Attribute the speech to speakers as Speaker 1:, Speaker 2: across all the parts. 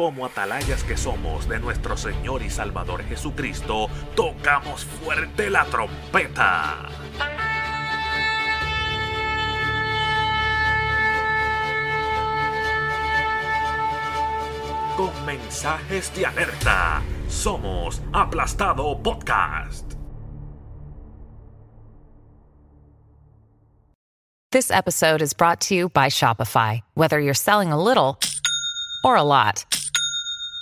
Speaker 1: como atalayas que somos de nuestro Señor y Salvador Jesucristo, tocamos fuerte la trompeta. Con mensajes de alerta, somos Aplastado Podcast.
Speaker 2: This episode is brought to you by Shopify. Whether you're selling a little or a lot,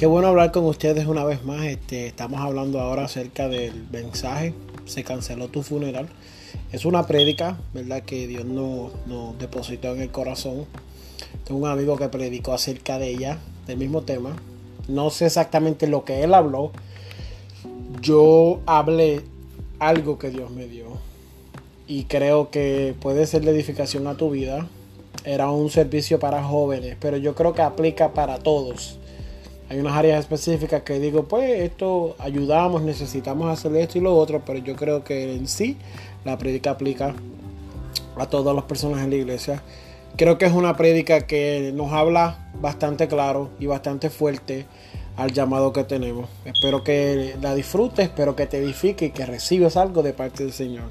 Speaker 3: Qué bueno hablar con ustedes una vez más. Este, estamos hablando ahora acerca del mensaje. Se canceló tu funeral. Es una prédica, ¿verdad? Que Dios nos, nos depositó en el corazón. Tengo un amigo que predicó acerca de ella, del mismo tema. No sé exactamente lo que él habló. Yo hablé algo que Dios me dio. Y creo que puede ser de edificación a tu vida. Era un servicio para jóvenes, pero yo creo que aplica para todos hay unas áreas específicas que digo, pues esto ayudamos, necesitamos hacer esto y lo otro, pero yo creo que en sí la prédica aplica a todas las personas en la iglesia. Creo que es una prédica que nos habla bastante claro y bastante fuerte al llamado que tenemos. Espero que la disfrutes, espero que te edifique y que recibas algo de parte del Señor.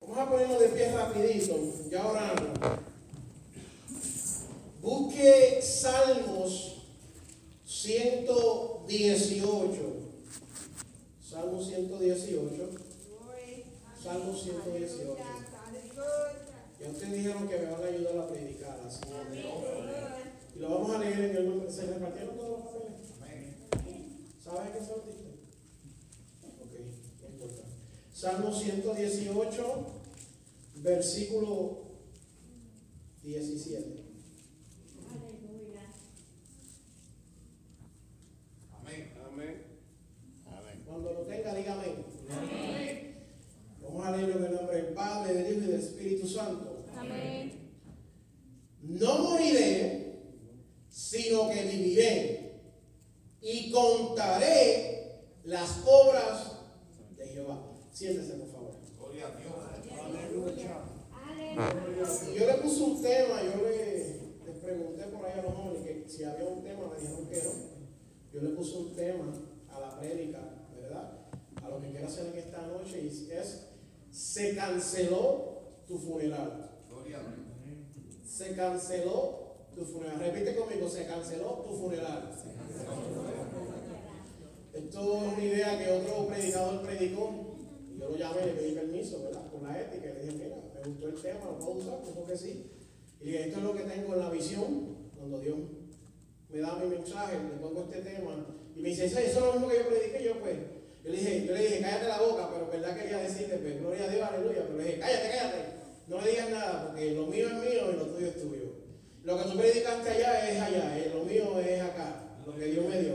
Speaker 3: Vamos a ponernos de pie rapidito, ya orando. Busque Salmos 118. Salmo 118. Salmo 118. Ya ustedes dijeron que me van a ayudar a predicar, así que- Y lo vamos a leer en el nombre. ¿Se repartieron todos los papeles? ¿Sabes qué son? Ok, no importa. Salmo 118, versículo 17. Cuando lo tenga, dígame. Vamos a leerlo en el nombre del Padre, del Hijo y del Espíritu Santo. No moriré, sino que viviré y contaré las obras de Jehová. Siéntese, por favor. Y Yo le puse un tema, yo le, les pregunté por ahí a los jóvenes que si había un tema, me dijeron que no. Yo le puse un tema a la prédica, ¿verdad? A lo que quiero hacer en esta noche y es, se canceló tu funeral. Se canceló tu funeral. Repite conmigo, se canceló tu funeral. Esto es una idea que otro predicador predicó. y Yo llamé, le pedí permiso, ¿verdad? Con la ética. Le dije, mira, me gustó el tema, lo puedo usar, dijo que sí. Y le dije, esto es lo que tengo en la visión, cuando Dios me da mi mensaje, le pongo este tema. Y me dice, eso, es lo mismo que yo prediqué, yo pues. Yo le dije, yo le dije, cállate la boca, pero verdad quería decirte, pues, gloria a Dios, aleluya. Pero le dije, cállate, cállate. No le digas nada, porque lo mío es mío y lo tuyo es tuyo. Lo que tú predicaste allá es allá, eh, lo mío es acá, lo que Dios me dio.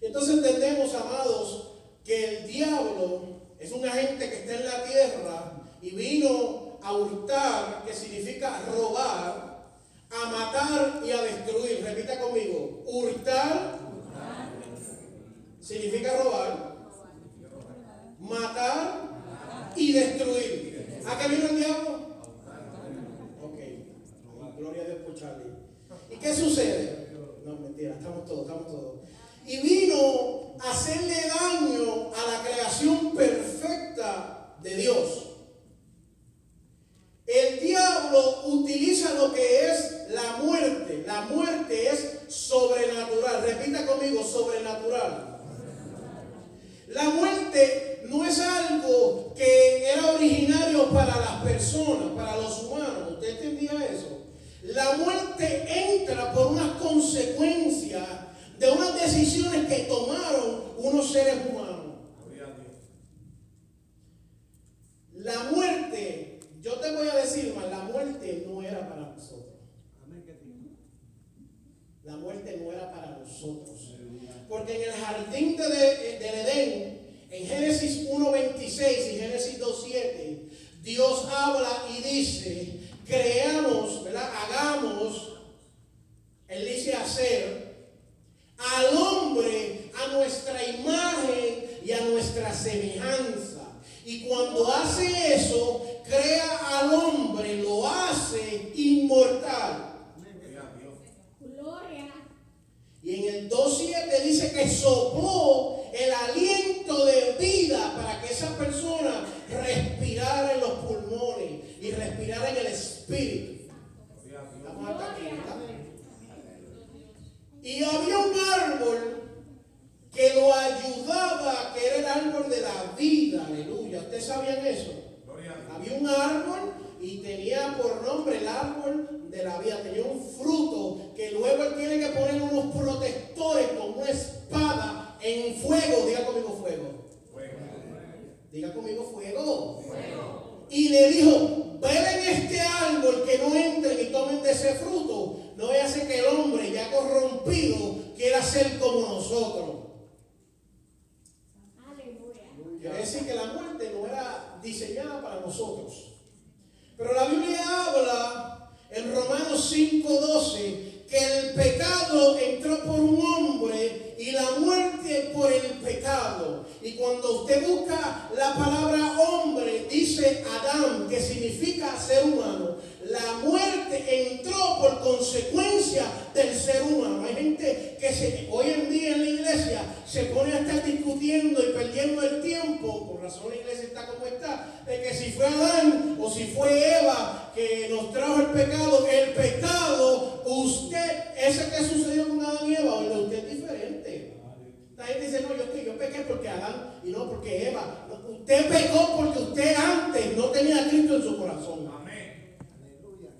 Speaker 3: Entonces entendemos, amados, que el diablo es un agente que está en la tierra y vino a hurtar, que significa robar, a matar y a destruir. Repita conmigo, hurtar significa robar, matar y destruir. ¿A qué vino el diablo? Ok, gloria a Dios por Charlie. ¿Y qué sucede? No, mentira, estamos todos, estamos todos. Y vino hacerle daño a la creación perfecta de Dios. El diablo utiliza lo que es la muerte. La muerte es sobrenatural. Repita conmigo, sobrenatural. La muerte no es algo que era originario para las personas, para los humanos. ¿Usted entendía eso? La muerte entra por unas consecuencias de unas decisiones que tomaron unos seres humanos. La muerte, yo te voy a decir más, la muerte no era para nosotros. La muerte no era para nosotros. Porque en el jardín de, de, del Edén, en Génesis 1.26 y Génesis 2.7, Dios habla y dice, creamos, ¿verdad? Hagamos, Él dice hacer, al hombre a nuestra imagen y a nuestra semejanza. Y cuando hace eso, crea al hombre, lo hace inmortal. Y en el 2.7 dice que sopló el aliento de vida para que esa persona respirara en los pulmones y respirara en el espíritu. Y había un árbol que lo ayudaba, que era el árbol de la vida, aleluya. ¿Ustedes sabían eso? Había un árbol y tenía por nombre el árbol de la vida, tenía un fruto que luego él tiene que poner unos protectores con una espada en fuego, diga conmigo fuego. Diga conmigo fuego. Y le dijo, en este árbol que no entren y tomen de ese fruto. No a hacer que el hombre ya corrompido quiera ser como nosotros. Quiere decir que la muerte no era diseñada para nosotros. Pero la Biblia habla en Romanos 5:12 que el pecado entró por un hombre y la muerte por el pecado. Y cuando usted busca la palabra hombre, dice Adán, que significa ser humano. La muerte entró por consecuencia del ser humano. Hay gente que se, hoy en día en la iglesia se pone a estar discutiendo y perdiendo el tiempo, por razón la iglesia está como está, de que si fue Adán o si fue Eva que nos trajo el pecado, el pecado, usted, ese que sucedió con Adán y Eva, usted es diferente. La gente dice, no, yo, yo pequé porque Adán y no porque Eva. usted pecó porque usted antes no tenía a Cristo en su corazón. Amén.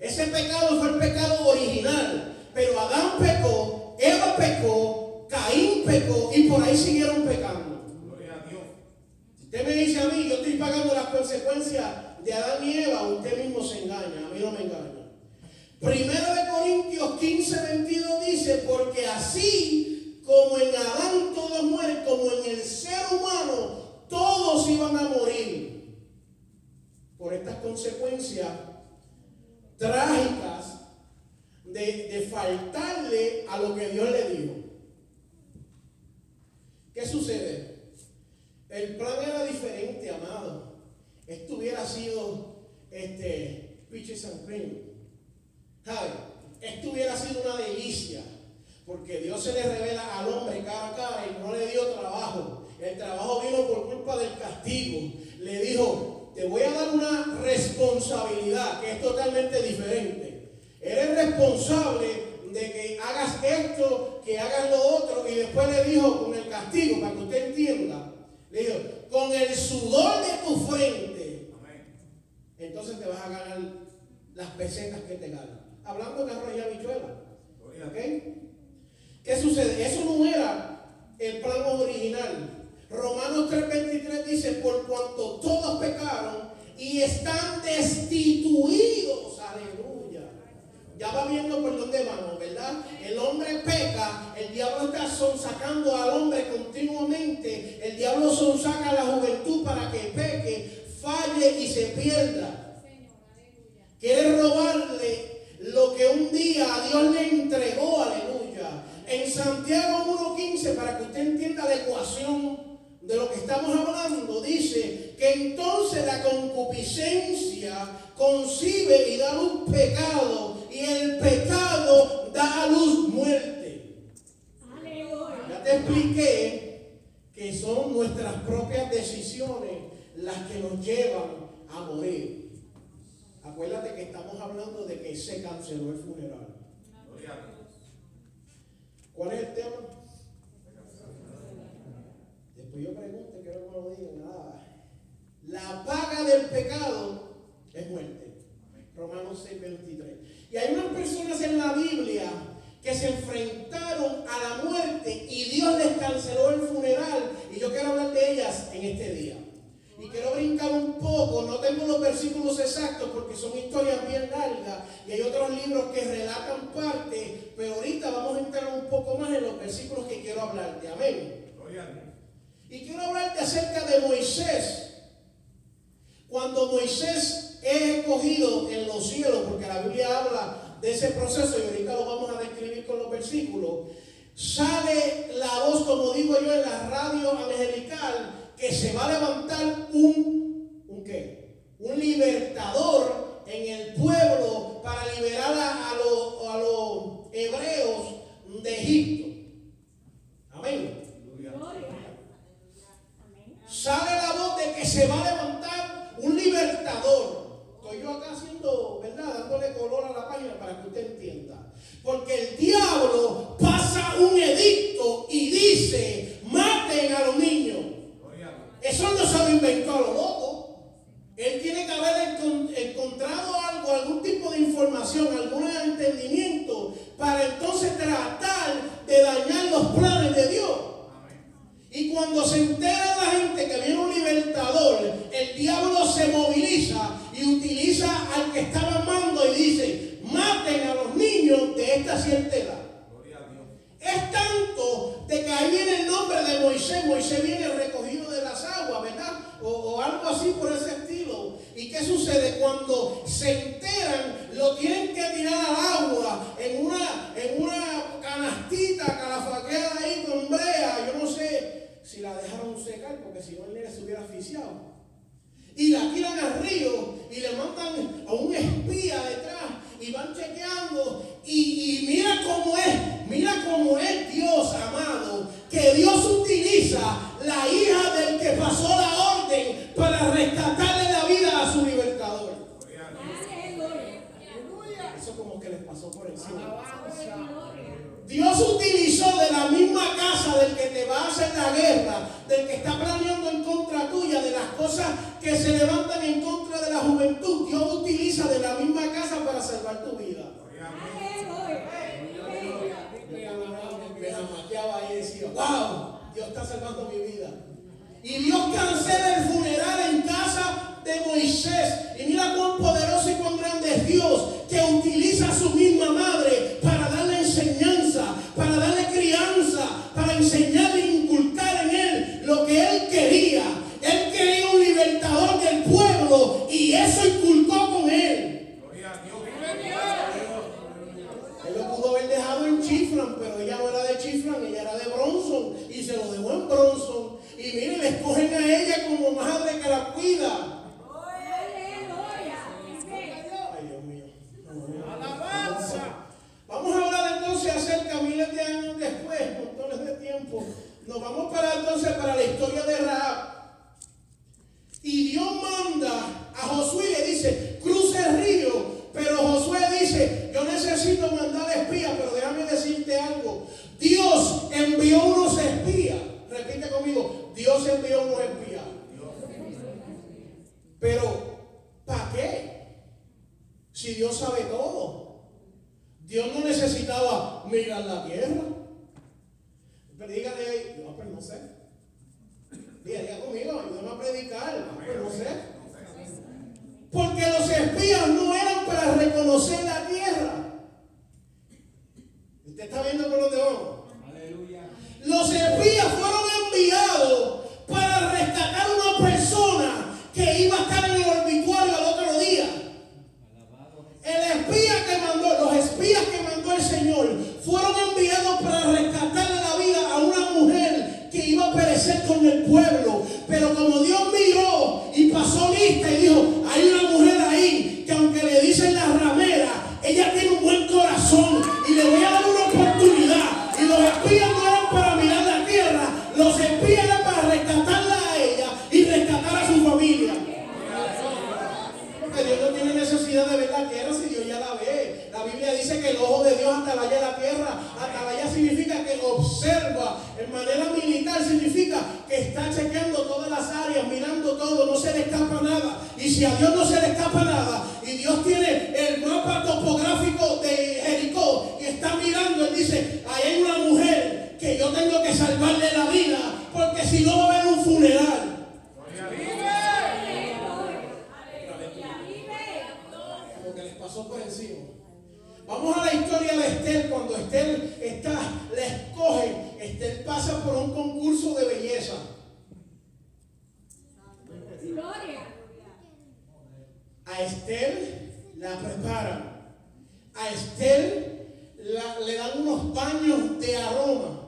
Speaker 3: Ese pecado fue el pecado original. Pero Adán pecó, Eva pecó, Caín pecó y por ahí siguieron pecando. Gloria a Dios. Si usted me dice a mí, yo estoy pagando las consecuencias de Adán y Eva, usted mismo se engaña, a mí no me engaña. Primero de Corintios 15, 22 dice, porque así como en Adán todos mueren, como en el ser humano todos iban a morir por estas consecuencias trágicas de, faltarle a lo que Dios le dijo. ¿Qué sucede? El plan era diferente, amado. Esto hubiera sido este, Peaches and Cream. Esto hubiera sido una delicia. Porque Dios se le revela al hombre cara a cara y no le dio trabajo. El trabajo vino por culpa del castigo. Le dijo, te voy a dar una responsabilidad que es totalmente diferente. Eres responsable de que hagas esto, que hagas lo otro. Y después le dijo con el castigo, para que usted entienda, le dijo, con el sudor de tu frente, entonces te vas a ganar las pesetas que te ganan. Hablando de arroz y habichuela. ¿Ok? ¿Qué sucede? Eso no era el plan original. Romanos 3:23 dice, por cuanto todos pecaron y están destituidos. Ya va viendo por dónde vamos, ¿verdad? El hombre peca, el diablo está sonsacando al hombre continuamente, el diablo sonsaca a la juventud para que peque, falle y se pierda. Quiere robarle lo que un día a Dios le entregó, aleluya. En Santiago 1.15, para que usted entienda la ecuación de lo que estamos hablando, dice que entonces la concupiscencia concibe y da luz pecado, y el pecado da a luz muerte. Ya te expliqué que son nuestras propias decisiones las que nos llevan a morir. Acuérdate que estamos hablando de que se canceló el funeral. ¿Cuál es el tema? Después yo pregunto, quiero que me lo digan. Nada. La paga del pecado es muerte. Romanos 6, 23. Y hay unas personas en la Biblia que se enfrentaron a la muerte y Dios les canceló el funeral. Y yo quiero hablar de ellas en este día. Y quiero brincar un poco, no tengo los versículos exactos porque son historias bien largas y hay otros libros que relatan parte, pero ahorita vamos a entrar un poco más en los versículos que quiero hablarte. Amén. Y quiero hablarte acerca de Moisés. Cuando Moisés es escogido en los cielos, porque la Biblia habla de ese proceso y ahorita lo vamos a describir con los versículos, sale la voz, como digo yo, en la radio angelical, que se va a levantar un, ¿un qué? Un libertador en el pueblo para liberar a, los, a los hebreos de Egipto. Amén. Sale la voz de que se va a levantar un libertador. Estoy yo acá haciendo, ¿verdad? Dándole color a la página para que usted entienda. Porque el diablo pasa un edicto y dice, maten a los niños. Eso no se lo inventó a lo loco. Él tiene que haber encontrado algo, algún tipo de información, algún entendimiento para entonces tratar de dañar los planes de Dios. Y cuando se entera la gente que viene un libertador, el diablo se moviliza y utiliza al que estaba mando y dice, maten a los niños de esta cierta. Es tanto de que ahí viene el nombre de Moisés. Moisés viene recogido de las aguas, ¿verdad? O, algo así por ese estilo. ¿Y qué sucede? Cuando se enteran, lo tienen que tirar al agua en una, en una canastita calafaqueada ahí con brea. Yo no sé si la dejaron secar porque si no el nene se hubiera asfixiado. Y la tiran al río y le mandan a un espía detrás y van chequeando. Y, mira cómo es, mira cómo es Dios, amado, que Dios utiliza la hija del que pasó la orden para rescatarle la vida a su libertador. Eso como que les pasó por encima. Dios utilizó de la misma casa del que te va a hacer la guerra, del que está planeando tuya, de las cosas que se levantan en contra de la juventud. Dios utiliza de la misma casa para salvar tu vida. Me y decía, wow, Dios está salvando mi vida. Y Dios cancela el funeral en casa de Moisés. Y mira cuán poderoso y cuán grande es Dios que utiliza a su misma madre para darle enseñanza, para darle crianza, para enseñarle e inculcar en él lo que él quería. Él quería un libertador del pueblo y eso inculcó con él. Él lo pudo haber dejado en Chiflan, pero ella no era de Chiflan, ella era de Bronson y se lo dejó en Bronson. Y miren, le escogen a ella como madre que la cuida. Vamos a hablar entonces acerca, miles de años después, montones de tiempo. Nos vamos para entonces para la historia de Raab. Y Dios manda a Josué y le dice, cruce el río. Pero Josué dice, yo necesito mandar espías, pero déjame decirte algo. Dios envió unos espías. Repite conmigo, Dios envió unos espías. Pero, ¿para qué? Si Dios sabe todo. Dios no necesitaba mirar la tierra. Pero dígale ahí, no, pero no sé. Diga, conmigo, ayúdame a predicar. Pero no sé. Porque los espías no eran para reconocer la tierra. ¿Usted está viendo por dónde vamos? Aleluya. Los espías fueron enviados para rescatar a una persona que iba a estar en el obituario al otro día. El espía que mandó, los espías que mandó el Señor, fueron enviados para rescatarle la vida a una mujer que iba a perecer con el pueblo. Pero como Dios miró y pasó lista y dijo, hay una mujer ahí que aunque le dicen la ramera, ella tiene un buen corazón y le voy a dar una oportunidad. Y los espías no eran para mirar la tierra, los espías eran para rescatarla a ella y rescatar a su familia. Dios no tiene necesidad de ver la tierra si Dios ya la ve. La Biblia dice que el ojo de Dios atalaya la tierra. Atalaya significa que observa. En manera militar significa que está chequeando todas las áreas, mirando todo, no se le escapa nada. Y si a Dios no se le escapa nada, y Dios tiene el mapa topográfico de Jericó y está mirando, él dice, ahí hay una mujer que yo tengo que salvarle la vida, porque si no va a haber un funeral. Vamos cuando Estel está, la escoge, Estel pasa por un concurso de belleza. A Estel la preparan. A Estel le dan unos baños de aroma.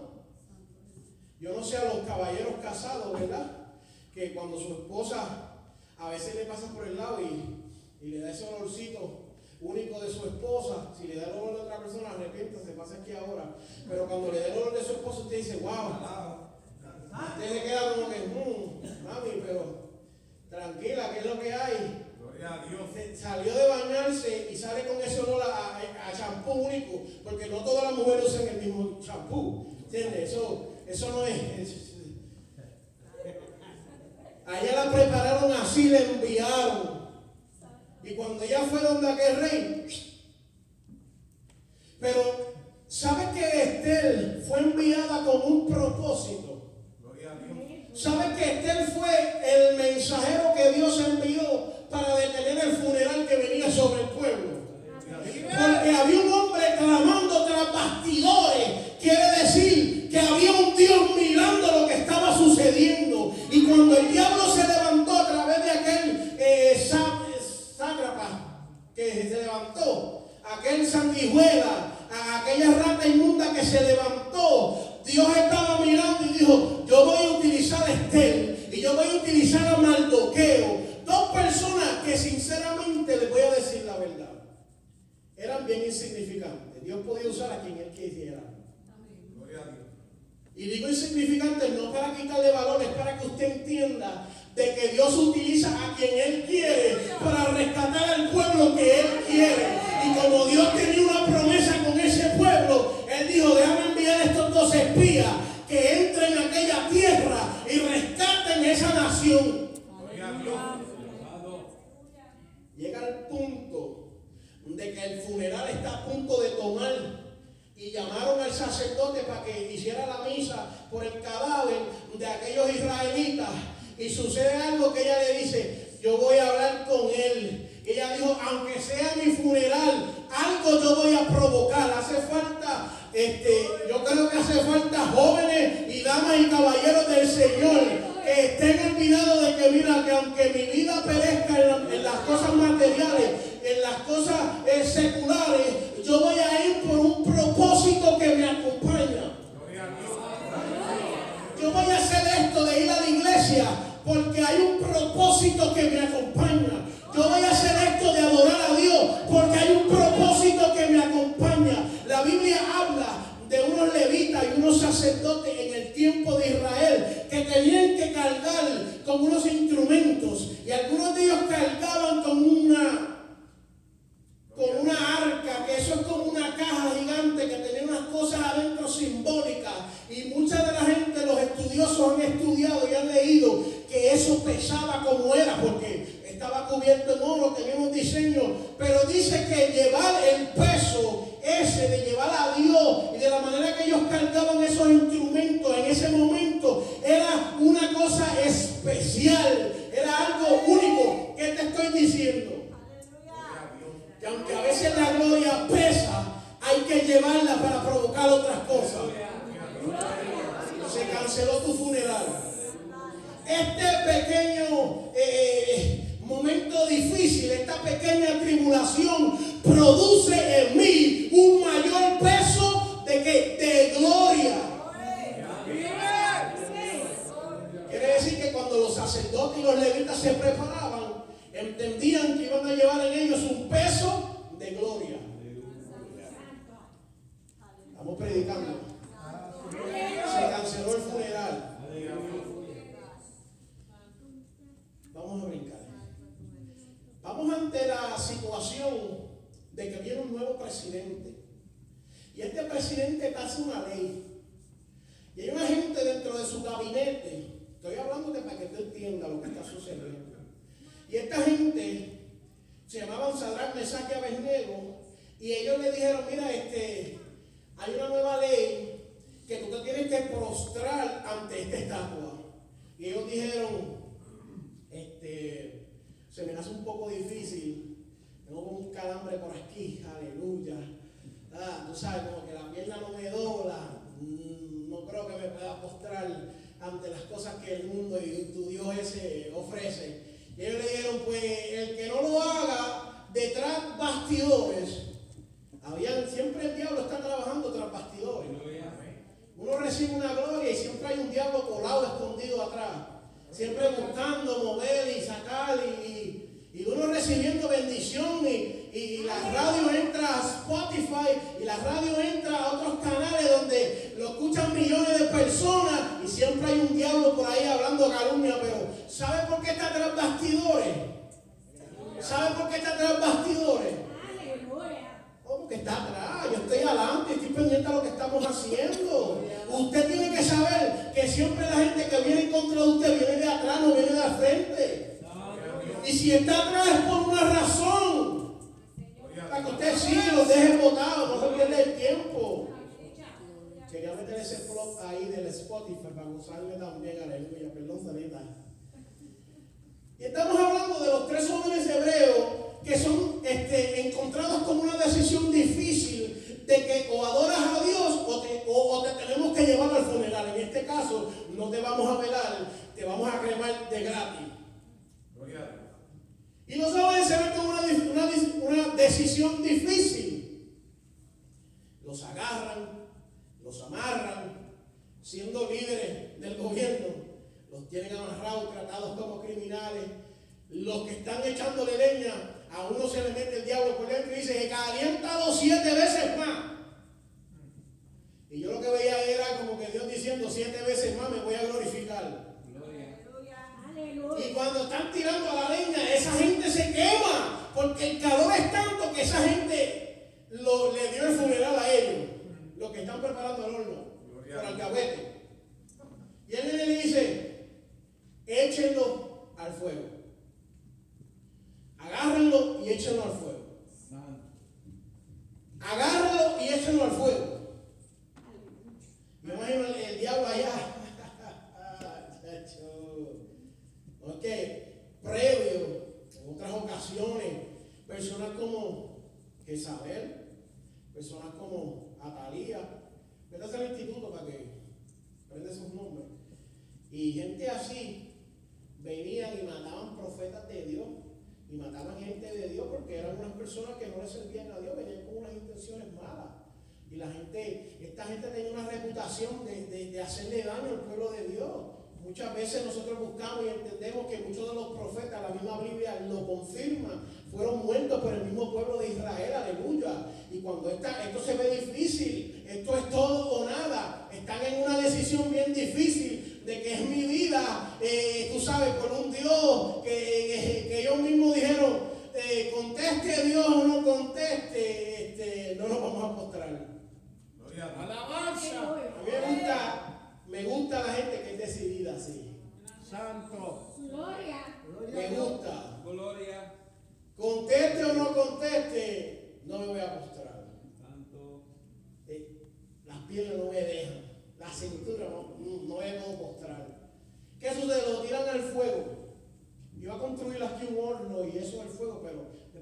Speaker 3: Yo no sé a los caballeros casados, ¿verdad? Que cuando su esposa a veces le pasa por el lado y, le da ese olorcito único de su esposa, si le da el olor de otra persona, arrepienta, se pasa aquí ahora. Pero cuando le da el olor de su esposa, usted dice, wow. Usted le queda como que, mmm, mami, pero tranquila, ¿qué es lo que hay? Salió de bañarse y sale con ese olor a champú único, porque no todas las mujeres usan el mismo champú. ¿Entiendes? Eso, eso no es. Allá la prepararon así, le enviaron. Y cuando ella fue donde aquel rey, pero ¿sabe que Estel fue enviada con un propósito? ¿Sabe que Estel fue el mensajero que Dios envió para detener el funeral que venía sobre el pueblo? Porque había un hombre clamando tras bastidores. Quiere decir que había un Dios mirando lo que estaba sucediendo. Y cuando el diablo se levantó a través de aquel eh, que se levantó, aquel sanguijuela, aquella rata inmunda que se levantó, Dios estaba mirando y dijo, yo voy a utilizar a Estel y yo voy a utilizar a Maldoqueo. Dos personas que sinceramente les voy a decir la verdad eran bien insignificantes. Dios podía usar a quien Él quisiera. Y digo insignificante no para quitarle valores, para que usted entienda de que Dios utiliza a quien especial, era algo único. ¿Qué te estoy diciendo? Que aunque a veces la gloria pesa, hay que llevarla para provocar otras cosas. Se canceló tu funeral. Este pequeño eh, momento difícil, esta pequeña tribulación, produce en mí un mayor peso de que de gloria. Quiere decir que cuando los sacerdotes y los levitas se preparaban, entendían que iban a llevar en ellos un peso de gloria. Estamos predicando. Se canceló el funeral. Vamos a brincar. Vamos ante la situación de que viene un nuevo presidente. Y este presidente hace una ley. Y hay una gente dentro de su gabinete. Estoy hablando de para que tú entiendas lo que está sucediendo. Y esta gente se llamaban Sadrach, Mesach y Abednego, y ellos le dijeron, mira, este, hay una nueva ley que tú te tienes que prostrar ante esta estatua. Y ellos dijeron, este, se me hace un poco difícil, tengo un calambre por aquí, aleluya. Ah, tú sabes, como que la pierna no me dobla, mm, no creo que me pueda postrar ante las cosas que el mundo y tu Dios ese ofrece. Y ellos le dijeron, pues el que no lo haga detrás bastidores, habían, siempre el diablo está trabajando tras bastidores. Uno recibe una gloria y siempre hay un diablo colado, escondido atrás. Siempre buscando mover y sacar y, y uno recibiendo bendición y, y la radio entra a Spotify y la radio entra a otros canales donde lo escuchan millones de personas y siempre hay un diablo por ahí hablando calumnia, pero ¿sabe por qué está tras bastidores? ¿Sabe por qué está tras bastidores? Porque está atrás, yo estoy adelante, estoy pendiente a lo que estamos haciendo. Usted tiene que saber que siempre la gente que viene en contra de usted viene de atrás, no viene de frente. Y si está atrás es por una razón. Para que usted sí lo deje votado, no se pierda el tiempo. Quería meter ese plot ahí del Spotify para gozarme también, aleluya, perdón, Sanita. Y estamos hablando de los tres jóvenes hebreos que son este, encontrados con una decisión difícil de que o adoras a Dios o te, o te tenemos que llevar al funeral. En este caso, no te vamos a velar, te vamos a cremar de gratis. Y los jóvenes se ven con una, decisión difícil. Los agarran, los amarran, siendo líderes del gobierno, los tienen amarrados, tratados como criminales. Los que están echándole leña, a uno se le mete el diablo por dentro y dice que calienta siete veces más. Y yo lo que veía era como que Dios diciendo siete veces más me voy a glorificar. Y cuando están tirando a la leña, esa gente se quema, porque el calor es tanto que esa gente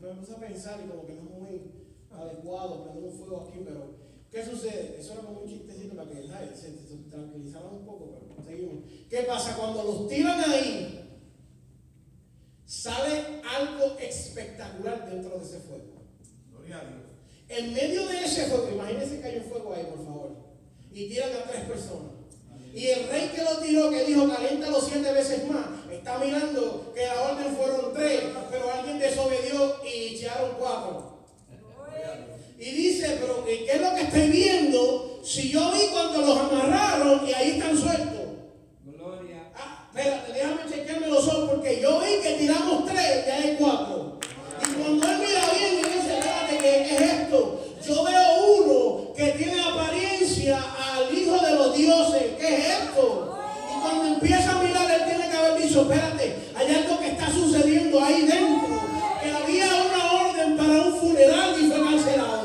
Speaker 3: después me puse a pensar y como que no es muy adecuado prender un fuego aquí, pero ¿Qué sucede? Eso era como un chistecito para que se, tranquilizaran un poco, pero seguimos. ¿Qué pasa? Cuando los tiran ahí, sale algo espectacular dentro de ese fuego.
Speaker 4: Gloria a Dios.
Speaker 3: En medio de ese fuego, imagínense que hay un fuego ahí, por favor, y tiran a tres personas. Y el rey que lo tiró, que dijo, los siete veces más, está mirando que la orden fueron tres, pero alguien desobedió y echaron cuatro. Y dice, pero ¿qué es lo que estoy viendo? Si yo vi cuando los amarraron y ahí están sueltos.
Speaker 4: Gloria.
Speaker 3: Ah, espérate, déjame chequearme los ojos porque yo vi que tiramos tres y hay cuatro. Y cuando él mira bien y dice, espérate, ¿qué es esto? Yo veo uno que tiene apariencia al hijo de los dioses. ¿Qué es esto? Y cuando empieza a haber dicho, espérate, hay algo que está sucediendo ahí dentro. Que había una orden para un funeral y fue cancelado.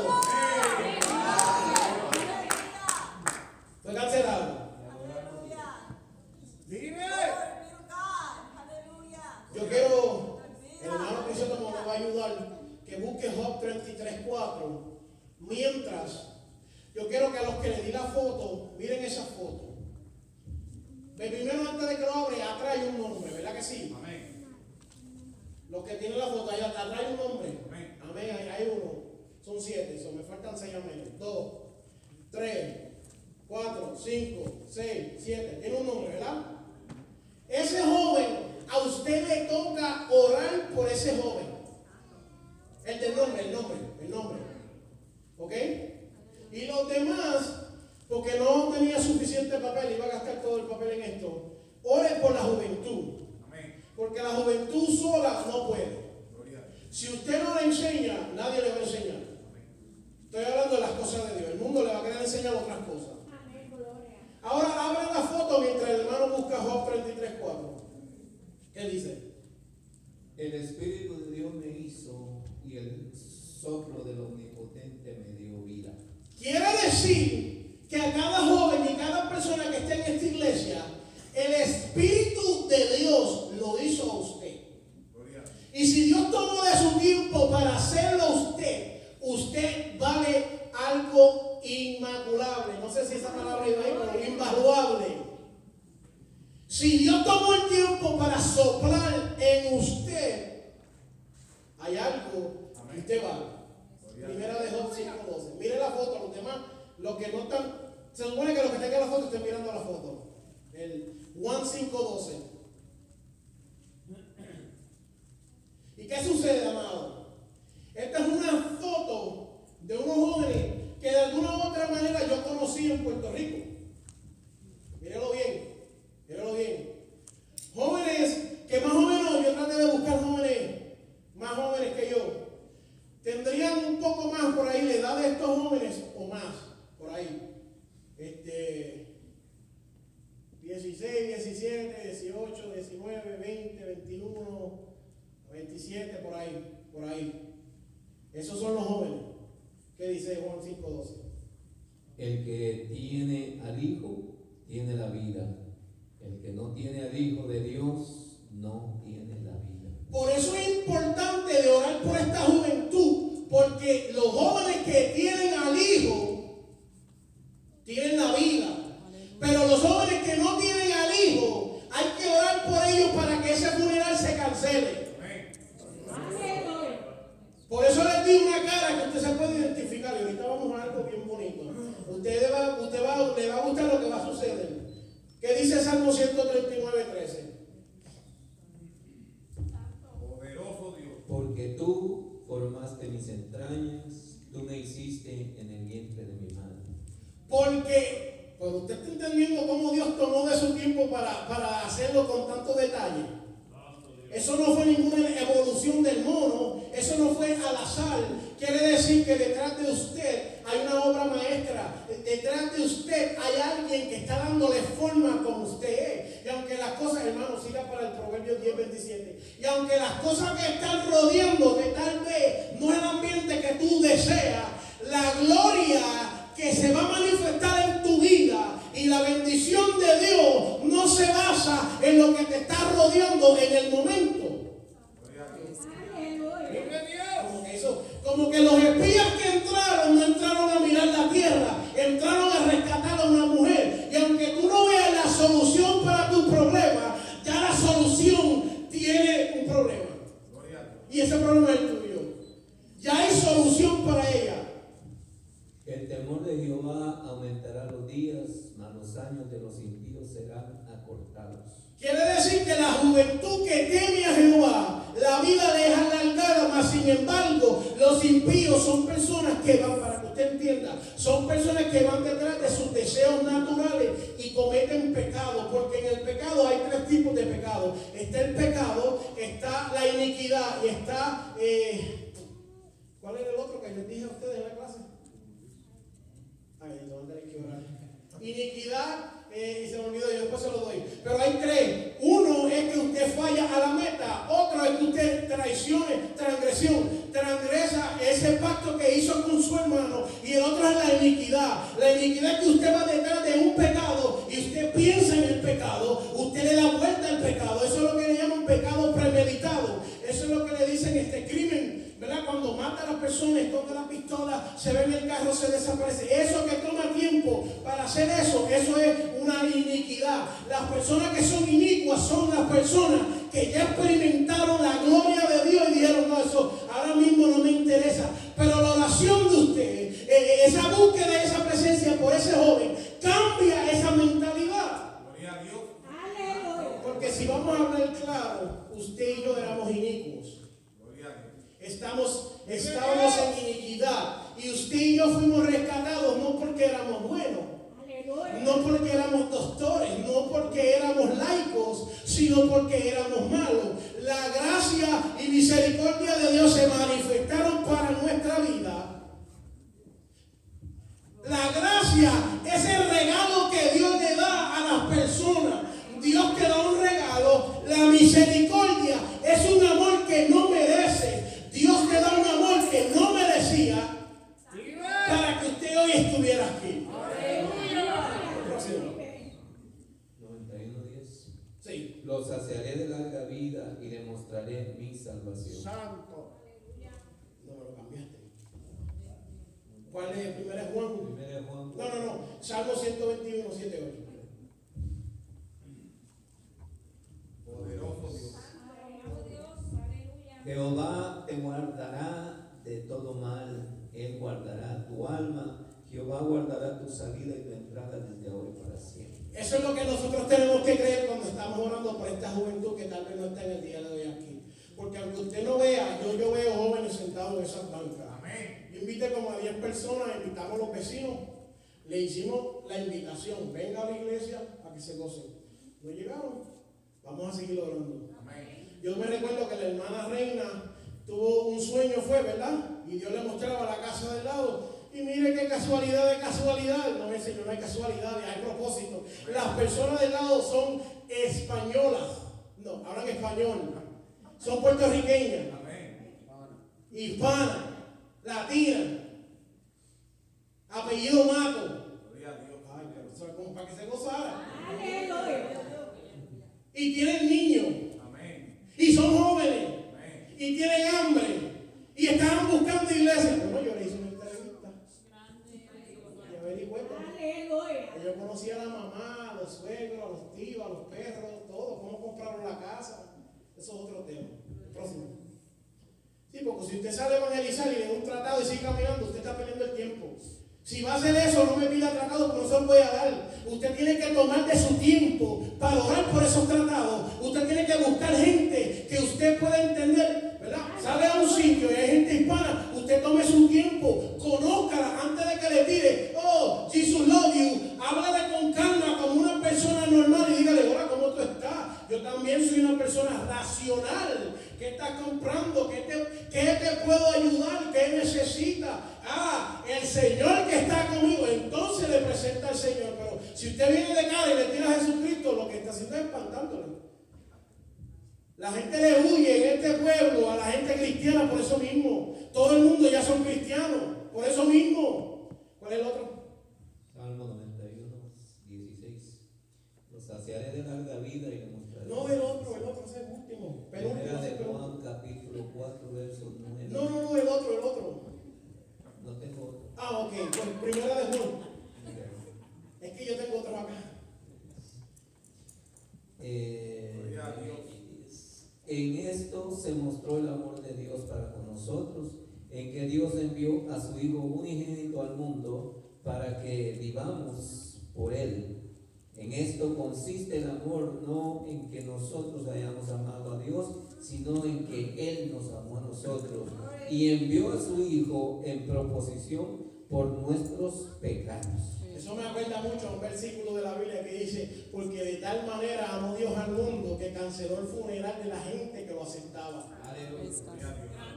Speaker 3: Yo quiero, el hermano me va a ayudar, que busque Job 33.4. Mientras Yo quiero que a los que le di la foto, miren esa foto. De primero antes de que lo abre, atrás hay un nombre, ¿verdad que sí?
Speaker 4: Amén.
Speaker 3: Los que tienen la foto, allá atrás hay un nombre.
Speaker 4: Amén.
Speaker 3: Amén, ahí hay uno. Son siete, eso me faltan seis amén. Dos, tres, cuatro, cinco, seis, siete. Tiene un nombre, ¿verdad? Ese joven, a usted le toca orar por ese joven. El del nombre, el nombre, el nombre. ¿Ok? Y los demás, porque no tenía suficiente papel, iba a gastar todo el papel en esto. Ore por la juventud.
Speaker 4: Amén.
Speaker 3: Porque la juventud sola no puede.
Speaker 4: Gloria a Dios.
Speaker 3: Si usted no le enseña, nadie le va a enseñar. Estoy hablando de las cosas de Dios. El mundo le va a querer enseñar otras cosas. Ahora abra la foto mientras el hermano busca Job 33.4. ¿Qué dice?
Speaker 5: El Espíritu de Dios me hizo y el soplo del Omnipotente me dio vida.
Speaker 3: Quiere decir que a cada joven y cada persona que esté en esta iglesia, el Espíritu de Dios lo hizo a usted.
Speaker 4: Gloria a Dios.
Speaker 3: Y si Dios tomó de su tiempo para hacerlo a usted, usted vale algo inmaculable. No sé si esa palabra iba ahí, pero invaluable. Si Dios tomó el tiempo para soplar en usted, hay algo que usted vale. Primera de Job 5.12. Mire la foto, los demás, los que no están, se supone que los que tengan la foto estén mirando la foto. El Juan 5.12. ¿Y qué sucede, amado? Esta es una foto de unos jóvenes que de alguna u otra manera yo conocí en Puerto Rico. Míralo bien, míralo bien. Jóvenes que más o menos, yo traté de buscar jóvenes más jóvenes que yo. Tendrían un poco más por ahí la edad de estos jóvenes o más, por ahí. Este, 16, 17, 18, 19, 20, 21, 27, por ahí, por ahí. Esos son los jóvenes. ¿Qué dice Juan 5.12?
Speaker 5: El que tiene al Hijo tiene la vida. El que no tiene al Hijo de Dios no tiene la vida.
Speaker 3: Por eso es importante de orar por esta juventud, porque los jóvenes que tienen al Hijo tienen la vida. Pero los jóvenes que no tienen al Hijo, hay que orar por ellos para que ese funeral se cancele.
Speaker 4: Amén.
Speaker 3: Por eso les di una cara que usted se puede identificar. Y ahorita vamos a algo bien bonito. Usted, va, usted va, le va a gustar lo que va a suceder. ¿Qué dice Salmo 139, 13?
Speaker 4: Poderoso Dios.
Speaker 5: Porque tú formaste mis entrañas, tú me hiciste en el vientre de mi madre.
Speaker 3: Porque, pues usted está entendiendo cómo Dios tomó de su tiempo para, para hacerlo con tanto detalle. Eso no fue ninguna evolución del mono, eso no fue al azar. Quiere decir que detrás de usted hay una obra maestra, detrás de usted hay alguien que está dándole forma como usted es. Y aunque las cosas, hermano, siga para el Proverbio 10, 27. Y aunque las cosas que están rodeándote tal vez no es el ambiente que tú deseas, la gloria que se va a manifestar en tu vida y la bendición de Dios no se basa en lo que te está rodeando en el momento. Como que, los espías que entraron no entraron a mirar la tierra, entraron a rescatar a una mujer. Y aunque tú no veas la solución para tu problema, ya la solución tiene un problema.
Speaker 4: Gloria a Dios.
Speaker 3: Y ese problema es tuyo. Ya hay solución para ella.
Speaker 5: El temor de Jehová aumentará los días, mas los años de los impíos serán acortados.
Speaker 3: Quiere decir que la juventud que teme a Jehová, la vida le es alargada, mas sin embargo, los impíos son personas que van, para que usted entienda, son personas que van detrás de sus deseos naturales y cometen pecado, porque en el pecado hay tres tipos de pecado. Está el pecado, está la iniquidad y está, eh, ¿cuál era el otro que les dije a ustedes en la clase? Iniquidad, eh, y se me olvidó, yo después se lo doy. Pero hay tres. Uno es que usted falla a la meta. Otro es que usted traicione, transgresión, transgresa ese pacto que hizo con su hermano. Y el otro es la iniquidad. La iniquidad es que usted va detrás de un pecado y usted piensa en el pecado. Usted le da vuelta al pecado. Eso es lo que le llaman pecado premeditado. Eso es lo que le dicen este crimen. ¿Verdad? Cuando mata a la persona, esconde la pistola, se ve en el carro, se desaparece. Eso que tú hacer eso, eso es una iniquidad. Las personas que son inicuas son las personas que ya experimentaron la gloria de Dios y dijeron, no, eso ahora mismo no me interesa. Pero la oración de usted, eh, esa búsqueda, esa presencia por ese joven, cambia esa mentalidad.
Speaker 4: Gloria a Dios.
Speaker 3: Porque si vamos a hablar claro, usted y yo éramos inicuos. Estamos, estábamos en iniquidad. Y usted y yo fuimos rescatados no porque éramos buenos, no porque éramos doctores, no porque éramos laicos, sino porque éramos malos. La gracia y misericordia de Dios se manifestaron para nuestra vida. La gracia es el regalo que Dios le da a las personas. Dios te da un regalo. La misericordia es un amor que no merece. Dios te da un amor que no merecía para que usted hoy estuviera aquí. Próximo.
Speaker 5: 91.10.
Speaker 3: Sí.
Speaker 5: Los saciaré de larga vida y le mostraré mi salvación.
Speaker 3: Santo. No me lo cambiaste. ¿Cuál es? Primera es Juan.
Speaker 5: Primera de Juan
Speaker 3: No, no, no. Salmo 121, 7, 8.
Speaker 4: Poderoso Dios.
Speaker 5: Jehová te guardará de todo mal, Él guardará tu alma, Jehová guardará tu salida y tu entrada desde hoy para siempre.
Speaker 3: Eso es lo que nosotros tenemos que creer cuando estamos orando por esta juventud que tal vez no está en el día de hoy aquí. Porque aunque usted no vea, yo, yo veo jóvenes sentados en esas bancas.
Speaker 4: Amén.
Speaker 3: Yo invité como a 10 personas, invitamos a los vecinos, le hicimos la invitación, venga a la iglesia para que se gocen. No llegaron, vamos a seguir orando.
Speaker 4: Amén.
Speaker 3: Yo me recuerdo que la hermana reina tuvo un sueño, fue, ¿verdad? Y Dios le mostraba la casa del lado. Y mire qué casualidad de casualidad. No, mi Señor, no hay casualidad, hay propósito. Las personas del lado son españolas. No, hablan español. Son puertorriqueñas,
Speaker 4: Amén.
Speaker 3: hispanas, latinas. Apellido Mato. Para que se gozara. Y tienen niños.
Speaker 4: Amén.
Speaker 3: Y son jóvenes. Y tienen hambre y estaban buscando iglesia. Bueno, yo le hice una entrevista y Yo conocía a la mamá, a los suegros, a los tíos, a los perros, todo, cómo compraron la casa. Eso es otro tema. Próximo. Sí, porque si usted sale evangelizar y le da un tratado y sigue caminando, usted está perdiendo el tiempo. Si va a hacer eso, no me pida tratado porque no se lo voy a dar. Usted tiene que tomar de su tiempo para orar por esos tratados. Usted tiene que buscar gente que usted pueda entender, ¿verdad? Sale a un sitio y hay gente hispana, usted tome su tiempo, conózcala antes de que le tire, oh, Jesus love you, háblale con calma como una persona normal y dígale, hola, ¿cómo tú estás? Yo también soy una persona racional. ¿Qué estás comprando? ¿Qué te, qué te puedo ayudar? ¿Qué necesita? Ah, el Señor que está conmigo. Entonces le presenta al Señor. Pero si usted viene de cara y le tira a Jesucristo, lo que está haciendo es espantándole. La gente le huye en este pueblo a la gente cristiana por eso mismo. Todo el mundo ya son cristianos. Por eso mismo. ¿Cuál es el otro?
Speaker 5: Salmo 91, 16. Los saciaré de larga vida y le mostraré.
Speaker 3: No, el otro, el otro es el último.
Speaker 5: Primera de. Juan, capítulo 4, verso 9.
Speaker 3: No, no, no, el otro, el otro.
Speaker 5: No tengo otro.
Speaker 3: Ah, ok, pues primera de Juan. Es que yo tengo otro acá.
Speaker 5: Eh,
Speaker 4: Gloria a Dios.
Speaker 5: en esto se mostró el amor de Dios para con nosotros, en que Dios envió a su Hijo unigénito al mundo para que vivamos por Él. En esto consiste el amor, no en que nosotros hayamos amado a Dios, sino en que Él nos amó a nosotros y envió a su Hijo en proposición por nuestros pecados.
Speaker 3: Eso me acuerda mucho a un versículo de la Biblia que dice, porque de tal manera amó Dios al mundo que canceló el funeral de la gente que lo aceptaba.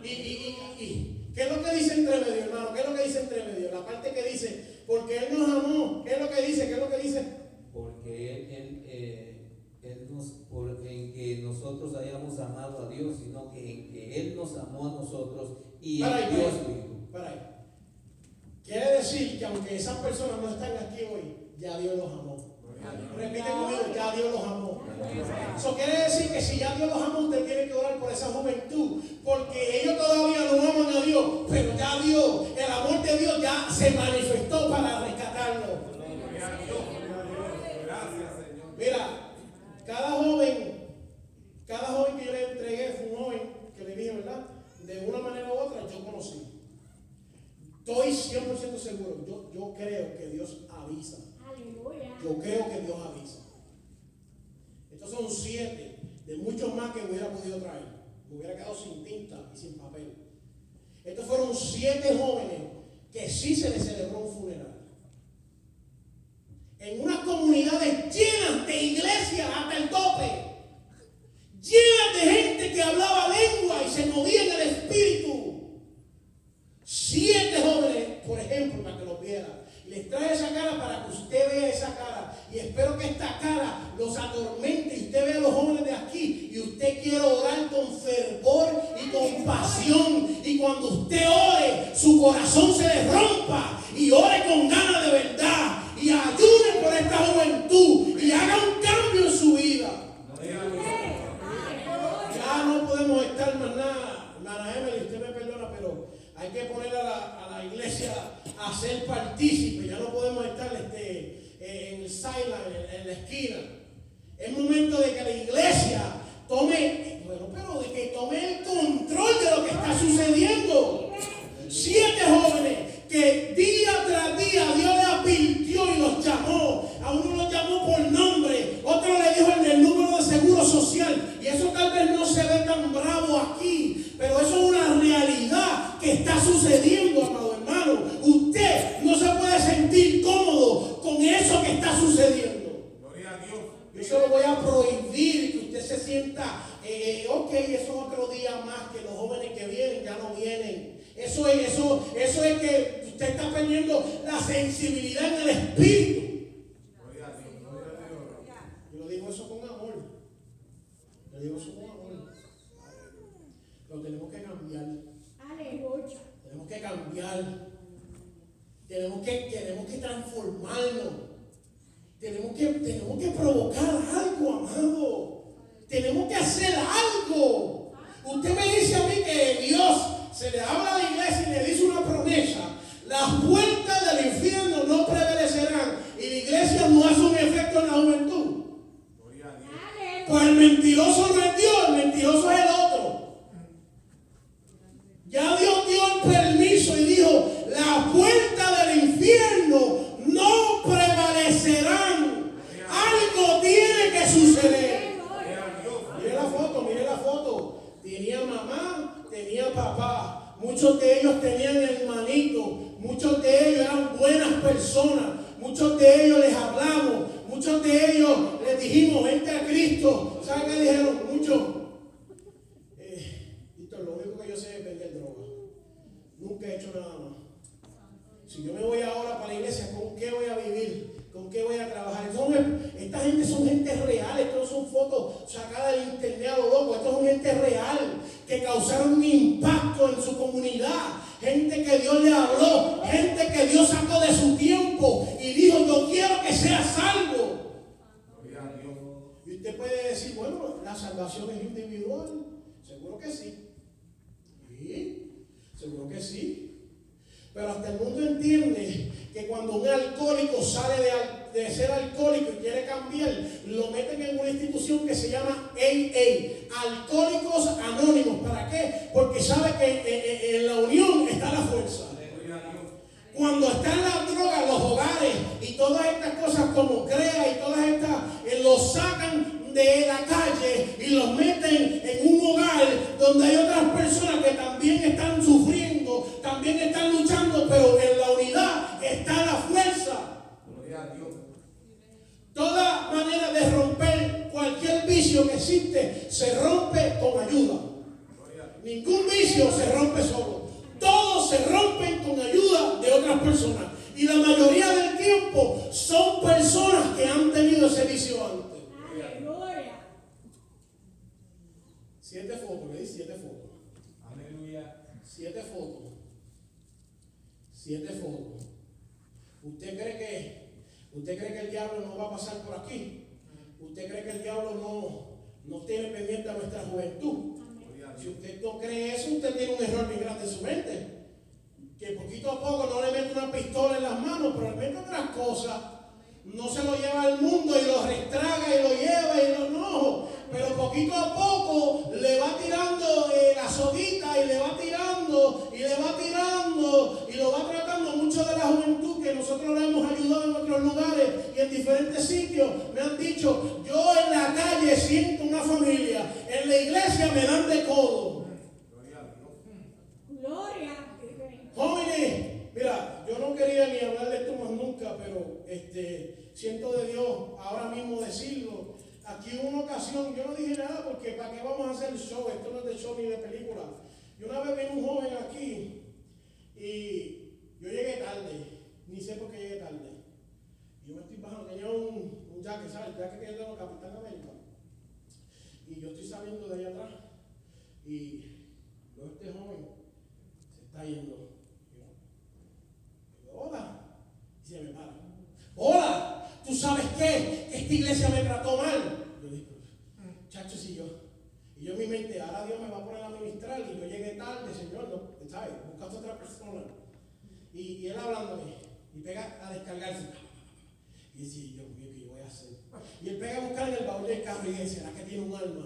Speaker 3: Y, y, y, ¿qué es lo que dice entre medio, hermano? ¿Qué es lo que dice entre medio? La parte que dice, porque Él nos amó, ¿qué es lo que dice? ¿Qué es lo que dice?
Speaker 5: Porque Él, él, eh, él nos, por, en que nosotros hayamos amado a Dios, sino que en que Él nos amó a nosotros y
Speaker 3: Para ahí,
Speaker 5: envió a
Speaker 3: para ahí. Quiere decir que aunque esas personas no están aquí hoy, ya Dios los amó. Repite conmigo, ya Dios los amó. Eso quiere decir que si ya Dios los ama, usted tiene que orar por esa juventud. Porque ellos todavía no aman a Dios, pero ya Dios, el amor de Dios ya se manifestó para rescatarlo. Cada joven, cada joven que yo le entregué fue un joven que le dije, ¿verdad? De una manera u otra yo conocí. Estoy 100% seguro, yo, yo creo que Dios avisa.
Speaker 6: Aleluya.
Speaker 3: Yo creo que Dios avisa. Estos son siete de muchos más que hubiera podido traer. Me hubiera quedado sin tinta y sin papel. Estos fueron siete jóvenes que sí se les celebró un funeral. Tenemos que, tenemos que transformarnos. Tenemos que, tenemos que provocar algo, amado. Tenemos que hacer algo. Usted me dice a mí que Dios se le habla a la iglesia y le dice una promesa. Las puertas del infierno no prevalecerán. Y la iglesia no hace un efecto en la juventud.
Speaker 4: Gloria a Dios.
Speaker 6: Aleluya.
Speaker 3: Pues el mentiroso no es Dios, el mentiroso es el otro. Ya Dios dio el permiso y dijo, la puerta del infierno no prevalecerán. Algo tiene que suceder.
Speaker 4: Gloria a Dios.
Speaker 3: Mire la foto, mire la foto. Tenía mamá, tenía papá. Muchos de ellos tenían hermanitos. Muchos de ellos eran buenas personas. Muchos de ellos les hablamos. Muchos de ellos les dijimos, vente a Cristo. ¿Saben qué dijeron? Muchos. Eh, Víctor, lo único que yo sé es vender droga. Nunca he hecho nada más. Si yo me voy ahora para la iglesia, ¿con qué voy a vivir? ¿Con qué voy a trabajar? Son- esta gente son gente real, esto no son fotos sacadas del internet a lo loco, estos son gente real que causaron un impacto en su comunidad. Gente que Dios le habló, gente que Dios sacó de su tiempo y dijo, yo quiero que sea salvo.
Speaker 4: Gloria a Dios.
Speaker 3: Y usted puede decir, bueno, la salvación es individual. Seguro que sí. Sí, seguro que sí. Pero hasta el mundo entiende que cuando un alcohólico sale de, al- de ser alcohólico y quiere cambiar, lo meten en una institución que se llama AA, Alcohólicos Anónimos. ¿Para qué? Porque sabe que eh, eh, en la unión está la fuerza. Cuando están las drogas, los hogares y todas estas cosas como CREA y todas estas, eh, los sacan de la calle y los meten en un hogar donde hay otras personas que también están sufriendo, también están luchando, pero en la unidad está la fuerza. Toda manera de romper cualquier vicio que existe se rompe con ayuda. Ningún vicio se rompe solo. Todos se rompen con ayuda de otras personas. Y la mayoría del tiempo son personas que han tenido ese vicio antes.
Speaker 6: Aleluya.
Speaker 3: Siete fotos, le di siete fotos.
Speaker 4: Aleluya.
Speaker 3: Siete fotos. Siete fotos. ¿Usted cree que usted cree que el diablo no va a pasar por aquí? ¿Usted cree que el diablo no, no tiene pendiente a nuestra juventud? Si usted no cree eso, usted tiene un error bien grande en su mente. Que poquito a poco no le mete una pistola en las manos, pero le mete otras cosas. No se lo lleva al mundo y lo restraga y lo lleva y lo no. Poquito a poco le va tirando eh, la soguita y le va tirando y le va tirando y lo va tratando mucho de la juventud que nosotros le hemos ayudado en otros lugares y en diferentes sitios. Me han dicho, yo en la calle siento una familia, en la iglesia me dan de codo.
Speaker 6: Gloria.
Speaker 3: Jóvenes, mira, yo no quería ni hablar de esto más nunca, pero este, siento de Dios ahora mismo decirlo. Aquí hubo una ocasión, yo no dije nada porque para qué vamos a hacer show, esto no es de show ni de película. Y una vez vino un joven aquí y yo llegué tarde, ni sé por qué llegué tarde. Yo me estoy bajando, tenía un, un jacket, ¿sabes? El jacket que yo tengo, Capitán América. Y yo estoy saliendo de allá atrás y a este joven se está yendo. Y yo, hola. Y se me para. Hola, ¿tú sabes qué? Que esta iglesia me trató mal. Yo digo, chacho, si yo. Y yo en mi mente, ahora Dios me va a poner a ministrar y yo llegué tarde, Señor, no, ¿sabes? Buscaste otra persona. Y, él hablándome y pega a descargarse. Y Dios mío, ¿qué yo voy a hacer? Y él pega a buscar en el baúl del carro y dice, ¿será que tiene un alma?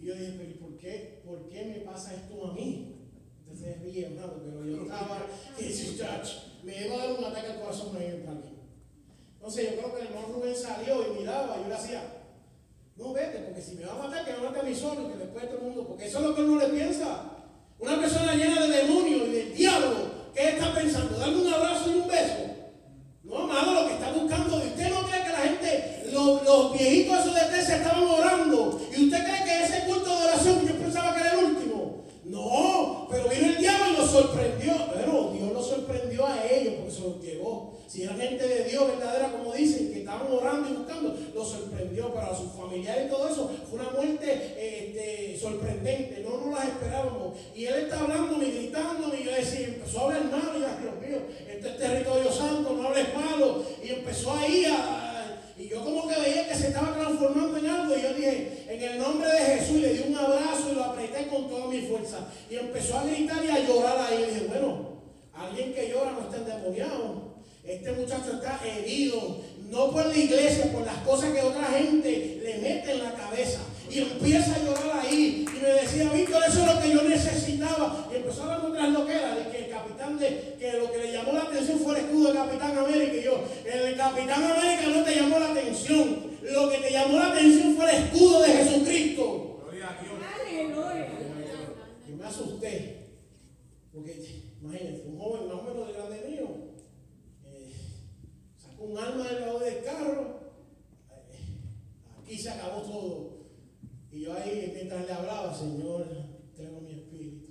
Speaker 3: Y yo dije, pero ¿y por qué, por qué me pasa esto a mí? Entonces ríe, hermano, pero yo estaba, y dice, chacho, me iba a dar un ataque al corazón en el parque. Entonces yo creo que el hermano Rubén salió y miraba, y yo le hacía, no vete, porque si me va a matar, que me mate a mí solo que después todo el mundo, porque eso es lo que uno le piensa. Una persona llena de demonios y de diablo, ¿qué está pensando? ¿Darle un abrazo y un beso? No, amado, lo que está buscando, ¿usted no cree que la gente, los, los viejitos de Grecia estaban orando? ¿Y usted cree que ese culto de oración, yo pensaba que era el último? No, pero vino el diablo y los sorprendió. Pero Dios los sorprendió a ellos porque se los llevó. Si eran gente de Dios verdadera, como dicen, que estaban orando y buscando, los sorprendió. Pero a sus familiares y todo eso fue una muerte este, sorprendente. No nos las esperábamos. Y él está hablando y gritando. Y yo decía, empezó a hablar malo. Y yo, Dios mío, este es territorio santo, no hables malo. Y empezó ahí a. Y yo como que veía que se estaba transformando en algo. Y yo dije, en el nombre de Jesús, le di un abrazo y lo apreté con toda mi fuerza. Y empezó a gritar y a llorar ahí. Y dije, bueno, alguien que llora no está endemoniado. Este muchacho está herido, no por la iglesia, por las cosas que otra gente le mete en la cabeza. Y empieza a llorar ahí. Y me decía, Víctor, eso es lo que yo necesitaba. Y empezó a hablar otras loqueras de que el capitán de, que lo que le llamó la atención fue el escudo de Capitán América. Y yo, el Capitán América no te llamó la atención. Lo que te llamó la atención fue el escudo de Jesucristo.
Speaker 4: Gloria a Dios.
Speaker 6: Aleluya.
Speaker 3: Yo me asusté. Porque, imagínense, un joven más o menos de grande mío, un arma del baúl del carro, aquí se acabó todo. Y yo ahí, mientras le hablaba, Señor, tengo mi espíritu.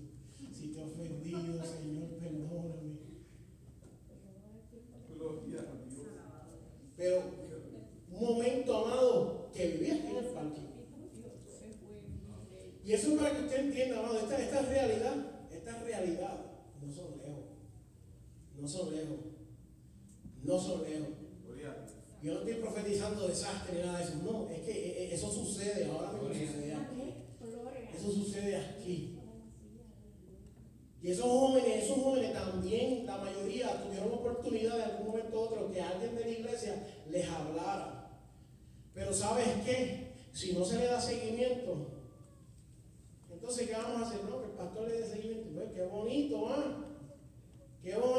Speaker 3: Si te he ofendido, Señor, perdóname.
Speaker 4: Gloria a Dios.
Speaker 3: Pero un momento, amado, que viví aquí en el parque. Y eso es para que usted entienda, amado, esta, esta realidad, esta realidad, no son lejos. No son lejos. No son lejos. Yo no estoy profetizando desastre ni nada de eso. No, es que eh, eh, eso sucede ahora mismo. sucede aquí. Eso sucede aquí. Y esos jóvenes, esos jóvenes también, la mayoría, tuvieron oportunidad de algún momento u otro que alguien de la iglesia les hablara. Pero ¿sabes qué? Si no se le da seguimiento, entonces ¿qué vamos a hacer? No, que el pastor le dé seguimiento. Pues, qué bonito, ¿ah? Qué bonito.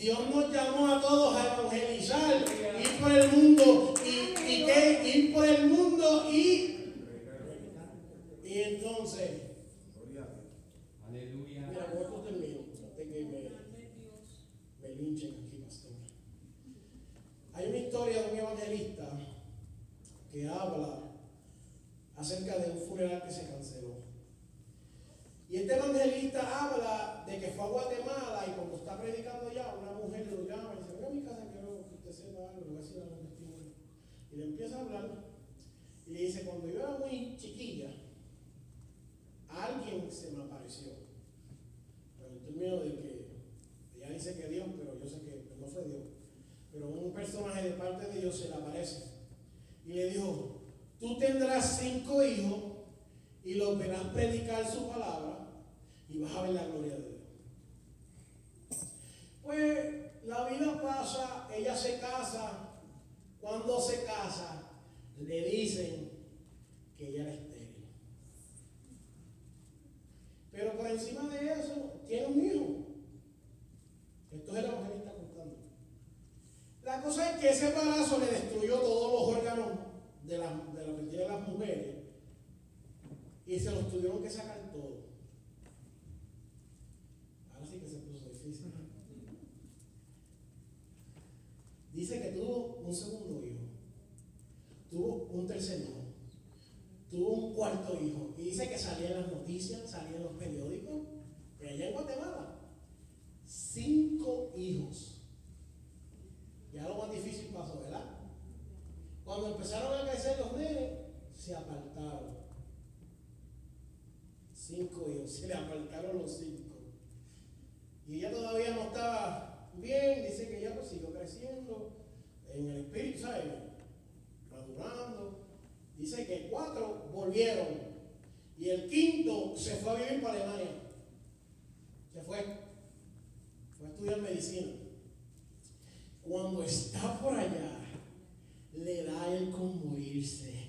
Speaker 3: Dios nos llamó a todos a evangelizar, ir por el mundo y, y qué? ir por el mundo y y entonces
Speaker 4: Gloria a Dios.
Speaker 5: Aleluya.
Speaker 3: Mira, con esto termino, antes que me, me linchen aquí, pastor. Hay una historia de un evangelista que habla acerca de un funeral que se canceló. Y este evangelista habla de que fue a Guatemala y cuando está predicando allá, una mujer lo llama y dice, ven a mi casa, quiero que usted sepa algo, le voy a decir algo testimonio. Y le empieza a hablar y le dice, cuando yo era muy chiquilla, alguien se me apareció. Pero en términos de que ella dice que Dios, pero yo sé que no fue Dios. Pero un personaje de parte de Dios se le aparece y le dijo, tú tendrás cinco hijos y los verás predicar su palabra y vas a ver la gloria de Dios. Pues la vida pasa, ella se casa, cuando se casa, le dicen que ella era estéril. Pero por encima de eso, tiene un hijo. Esto es el evangelista contando. La cosa es que ese embarazo le destruyó todos los órganos de, la, de lo que tienen las mujeres y se los tuvieron que sacar todos. Ahora sí que se puso difícil. Dice que tuvo un segundo hijo, tuvo un tercer hijo, tuvo un cuarto hijo. Y dice que salía en las noticias, salía en los periódicos, en Guatemala, cinco hijos. Ya lo más difícil pasó, ¿verdad? Cuando empezaron a crecer los nenes, se apartaron. Cinco hijos, se le apartaron los cinco. Y ella todavía no estaba bien, dice que ella pues siguió creciendo en el espíritu, ¿sabes? Madurando. Dice que cuatro volvieron y el quinto se fue a vivir para Alemania. Se fue. Fue a estudiar medicina. Cuando está por allá, le da el con morirse.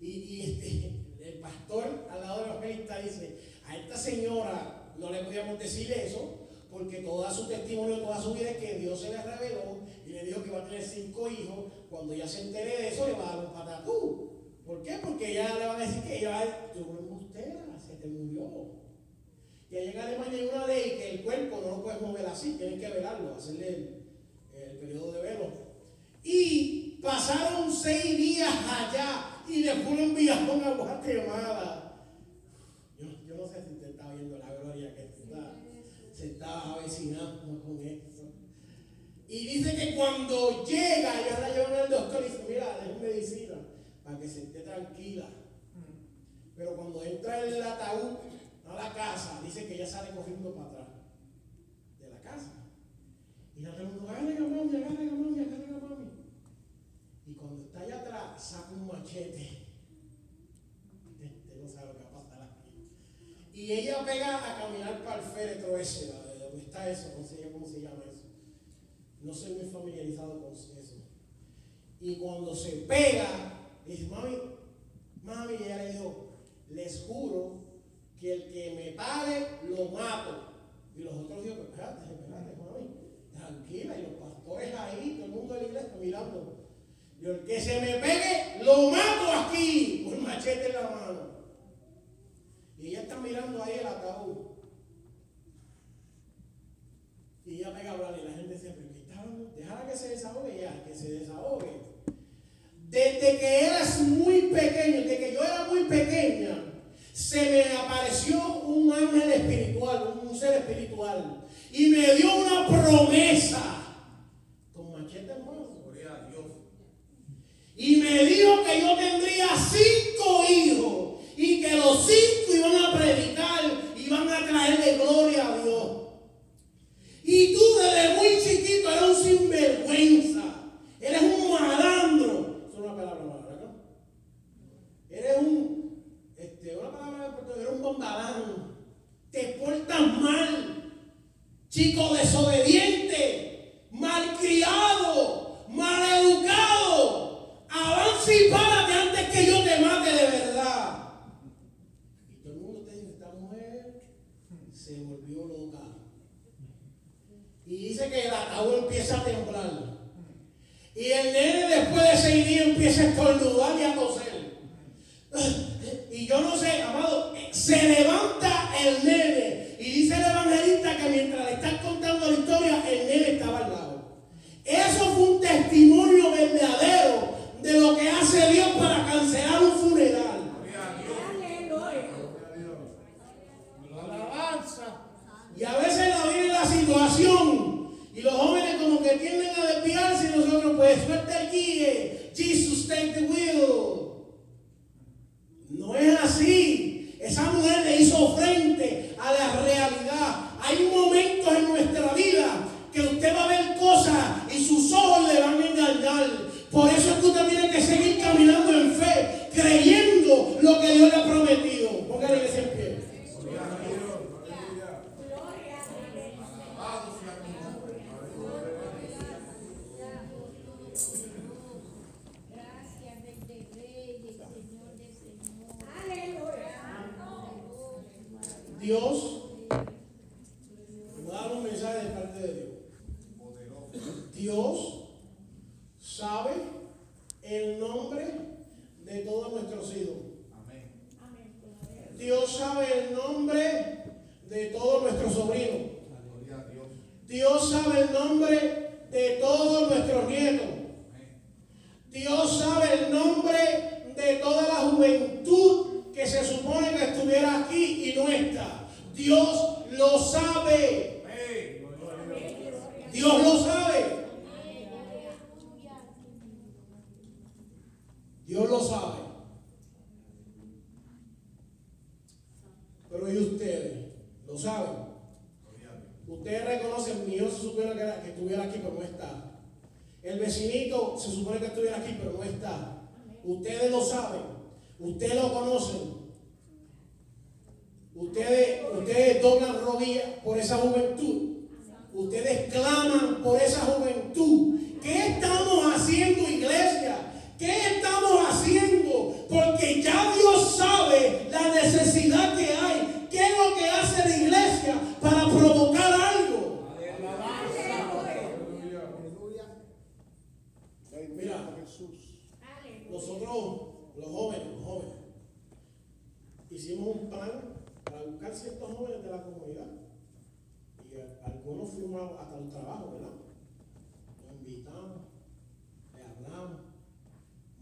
Speaker 3: Y, y este, el pastor al lado del evangelista dice, a esta señora no le podíamos decir eso, porque toda su testimonio, toda su vida es que Dios se le reveló y le dijo que va a tener cinco hijos. Cuando ella se entere de eso, le va a dar un patatú. ¿Por qué? Porque ella le va a decir que ella tuvo una embustera, se Y allá en Alemania hay una ley que el cuerpo no lo puedes mover así, tienen que velarlo, hacerle el, el periodo de velo. Y pasaron seis días allá y después lo enviaron a Guatemala. Yo, yo no sé si usted está viendo la gloria que está, se está avecinando con esto. Y dice que cuando llega, ya la llevan al doctor y dice, mira, es medicina, para que se esté tranquila. Pero cuando entra en el ataúd a la casa, dice que ella sale corriendo para atrás de la casa. Y la pregunta, agarren a mami, agarren a mami, agarren a mami. Y cuando está allá atrás, saca un machete. No sabe que va a pasar. Y ella pega a caminar para el féretro ese, ¿la de dónde está eso, no sé cómo se llama eso. No soy muy familiarizado con eso. Y cuando se pega, dice, mami, mami, y ella le dijo, les juro que el que me pare, lo mato. Y los otros dijeron, espérate, espérate, mami, tranquila. Y los pastores ahí, todo el mundo de la iglesia mirando. Y el que se me pegue, lo mato aquí, con machete en la mano. Y ella está mirando ahí el ataúd. Y ella pega a hablar y la gente dice, pero ¿qué está hablando? Déjala que se desahogue ya, que se desahogue. Desde que eras muy pequeño, desde que yo era muy pequeña, se me apareció un ángel espiritual, un ser espiritual, y me dio una promesa con machete en mano.
Speaker 4: Gloria a Dios.
Speaker 3: Y me dijo que yo tendría cinco hijos y que los cinco iban a predicar, iban a traerle gloria a Dios. Y tú desde muy chiquito eres un sinvergüenza, eres un malandro. Es una palabra mala, ¿verdad? Eres un, eres un bombalán. Te portas mal, chico desobediente, malcriado, maleducado. Avanza y párate antes que yo te mate de verdad. Y todo el mundo te dice, esta mujer se volvió loca. Y dice que el ataúd empieza a temblar. Y el nene después de seis días empieza a estornudar y a toser. Y yo no sé, amado, se levanta el nene. Y dice el evangelista que mientras le están contando la historia, el nene estaba al lado. Eso fue un testimonio verdadero de lo que hace Dios para cancelar un funeral. Y a veces la viene la situación y los jóvenes como que tienden a desviarse y nosotros pues suelta el guíe. Jesus take the wheel. No es así. Esa mujer le hizo frente a la realidad. Hay momentos en nuestra vida que usted va a ver cosas y sus ojos le van a engañar. Por eso es que usted tiene que seguir caminando en fe, creyendo lo que Dios le ha prometido. Póngale ese en pie.
Speaker 4: Gloria a Dios. Aleluya.
Speaker 6: Gloria a Dios.
Speaker 4: Alabado sea tu nombre.
Speaker 6: Gracias, Rey de Reyes.
Speaker 3: Dios, voy a dar un mensaje de parte de Dios. Dios sabe el nombre de todos nuestros hijos. Dios sabe el nombre de todos nuestros sobrinos. Dios sabe el nombre de todos nuestros nietos. Dios sabe el nombre de toda la juventud que se supone que estuviera aquí y no está. Dios lo sabe. Dios lo sabe. Dios lo sabe. Pero ¿y ustedes? ¿Lo saben? Ustedes reconocen, mi hijo se supone que, era- que estuviera aquí, pero no está. El vecinito se supone que estuviera aquí, pero no está. Ustedes lo saben. Ustedes lo conocen. Ustedes, ustedes doblan rodillas por esa juventud. Ustedes claman por esa juventud. ¿Qué estamos jóvenes de la comunidad. Y algunos fuimos hasta un trabajo, ¿verdad? Los invitamos, le hablamos,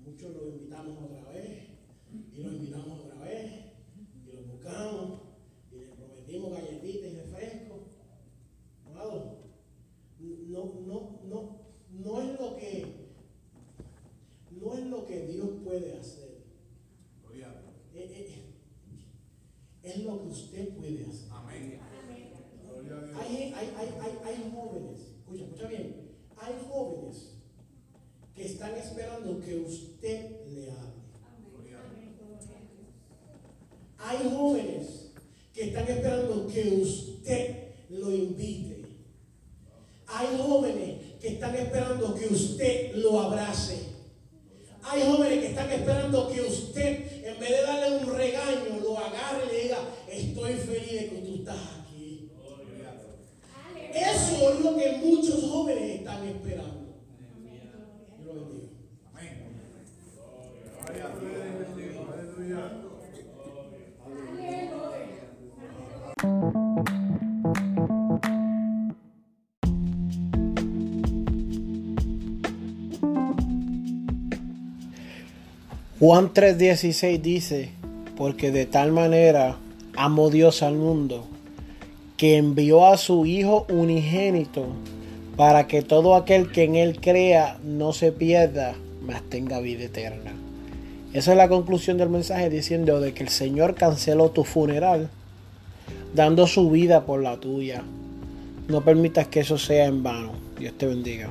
Speaker 3: muchos los invitamos otra vez, y los invitamos otra vez, y los buscamos, y les prometimos galletitas y refrescos. Amado, no, no, no, no es lo que, no es lo que Dios puede hacer. Eh, eh, es lo que usted puede hacer. Hay, hay, hay, hay, hay jóvenes, escucha, escucha bien, hay jóvenes que están esperando que usted le hable. Hay jóvenes que están esperando que usted lo invite. Hay jóvenes que están esperando que usted lo abrace. Hay jóvenes que están esperando que usted, en vez de darle un regaño, lo agarre estoy feliz de que tú estás aquí. Eso es lo que muchos jóvenes están esperando. Dios lo bendiga. Juan 3:16 dice, porque de tal manera amó Dios al mundo, que envió a su Hijo unigénito, para que todo aquel que en Él crea no se pierda, mas tenga vida eterna. Esa es la conclusión del mensaje diciendo de que el Señor canceló tu funeral, dando su vida por la tuya. No permitas que eso sea en vano. Dios te bendiga.